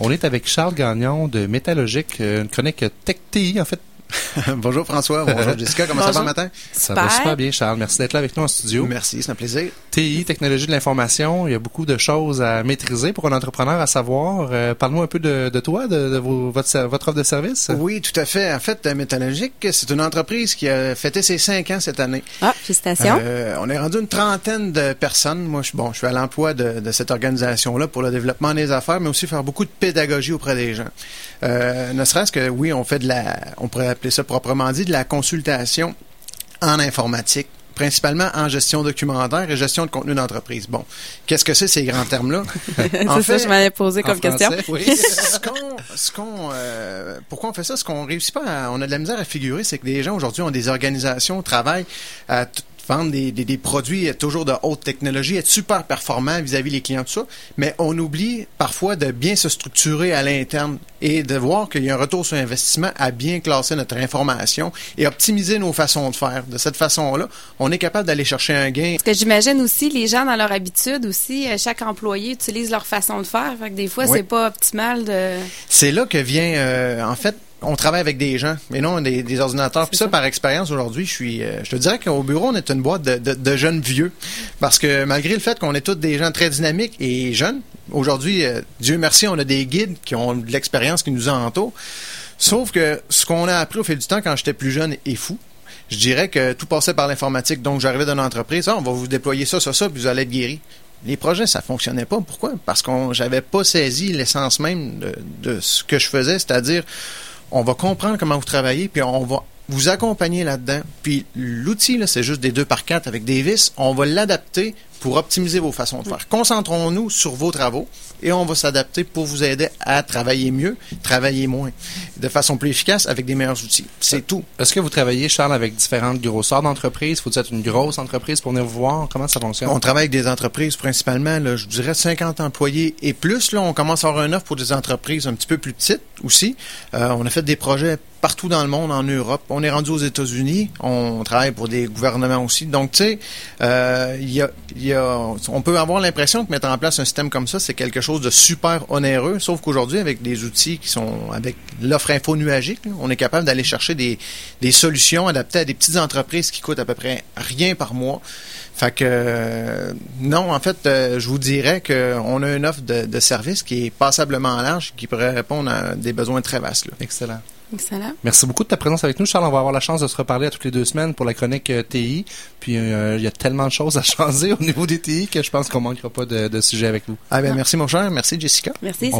On est avec Charles Gagnon de Métallogique, euh, une chronique Tech TI, en fait, bonjour François, bonjour Jessica, comment ça va le matin? Ça va super bien Charles, merci d'être là avec nous en studio. Merci, c'est un plaisir. TI, technologie de l'information, il y a beaucoup de choses à maîtriser pour un entrepreneur à savoir. Euh, Parle-nous un peu de, toi, de, votre, votre, offre de service. Oui, tout à fait. En fait, Métallogique, c'est une entreprise qui a fêté ses cinq ans cette année. Ah, félicitations. Euh, on est rendu une trentaine de personnes. Moi, je, bon, je suis à l'emploi de, cette organisation-là pour le développement des affaires, mais aussi faire beaucoup de pédagogie auprès des gens. Euh, ne serait-ce que, oui, on fait de la, on pourrait appeler ça proprement dit, de la consultation en informatique principalement en gestion documentaire et gestion de contenu d'entreprise. Bon, qu'est-ce que c'est ces grands termes-là? c'est ça je m'avais posé comme question. oui, ce qu'on, ce qu'on, euh, pourquoi on fait ça? Ce qu'on réussit pas, à, on a de la misère à figurer, c'est que des gens aujourd'hui ont des organisations, travaillent à vendre des, des, des, produits toujours de haute technologie, être super performant vis-à-vis les clients, tout ça, mais on oublie parfois de bien se structurer à l'interne et de voir qu'il y a un retour sur investissement à bien classer notre information et optimiser nos façons de faire. De cette façon-là, on est capable d'aller chercher un gain. Parce que j'imagine aussi, les gens dans leur habitude aussi, euh, chaque employé utilise leur façon de faire. Fait que des fois, c'est pas optimal de... C'est là que vient, euh, en fait, on travaille avec des gens, mais non des, des ordinateurs. Puis ça, par expérience aujourd'hui, je suis, euh, je te dirais qu'au bureau, on est une boîte de, de, jeunes vieux, parce que malgré le fait qu'on est tous des gens très dynamiques et jeunes, aujourd'hui, euh, Dieu merci, on a des guides qui ont de l'expérience qui nous entoure. Sauf que ce qu'on a appris au fil du temps quand j'étais plus jeune est fou. Je dirais que tout passait par l'informatique. Donc, j'arrivais dans une entreprise, ah, on va vous déployer ça, ça, ça, puis vous allez être guéri les projets, ça fonctionnait pas. Pourquoi? Parce qu'on j'avais pas saisi l'essence même de, de, ce que je faisais, c'est-à-dire on va comprendre comment vous travaillez, puis on va vous accompagner là-dedans. Puis l'outil, là, c'est juste des deux par quatre avec des vis. On va l'adapter pour optimiser vos façons de faire. Concentrons-nous sur vos travaux et on va s'adapter pour vous aider à travailler mieux, travailler moins, de façon plus efficace avec des meilleurs outils. C'est tout. Est-ce que vous travaillez, Charles, avec différentes grosseurs d'entreprises? Faut être une grosse entreprise pour venir vous voir? Comment ça fonctionne? On travaille avec des entreprises principalement, là, je dirais 50 employés et plus. Là, on commence à avoir un offre pour des entreprises un petit peu plus petites aussi. Euh, on a fait des projets partout dans le monde, en Europe. On est rendu aux États-Unis. On travaille pour des gouvernements aussi. Donc, tu sais, euh, y a, y a, on peut avoir l'impression que mettre en place un système comme ça, c'est quelque chose de super onéreux, sauf qu'aujourd'hui, avec des outils qui sont, avec l'offre info nuagique, on est capable d'aller chercher des, solutions adaptées à des petites entreprises qui coûtent à peu près rien par mois. Fait que, euh, non, en fait, euh, je vous dirais qu'on a une offre de, de service qui est passablement large, qui pourrait répondre à des besoins très vastes. Excellent. Excellent. Merci beaucoup de ta présence avec nous, Charles. On va avoir la chance de se reparler à toutes les deux semaines pour la chronique euh, TI. Puis euh, il y a tellement de choses à changer au niveau des TI que je pense qu'on manquera pas de, de sujets avec vous. Ah ben merci mon cher, merci Jessica. Merci.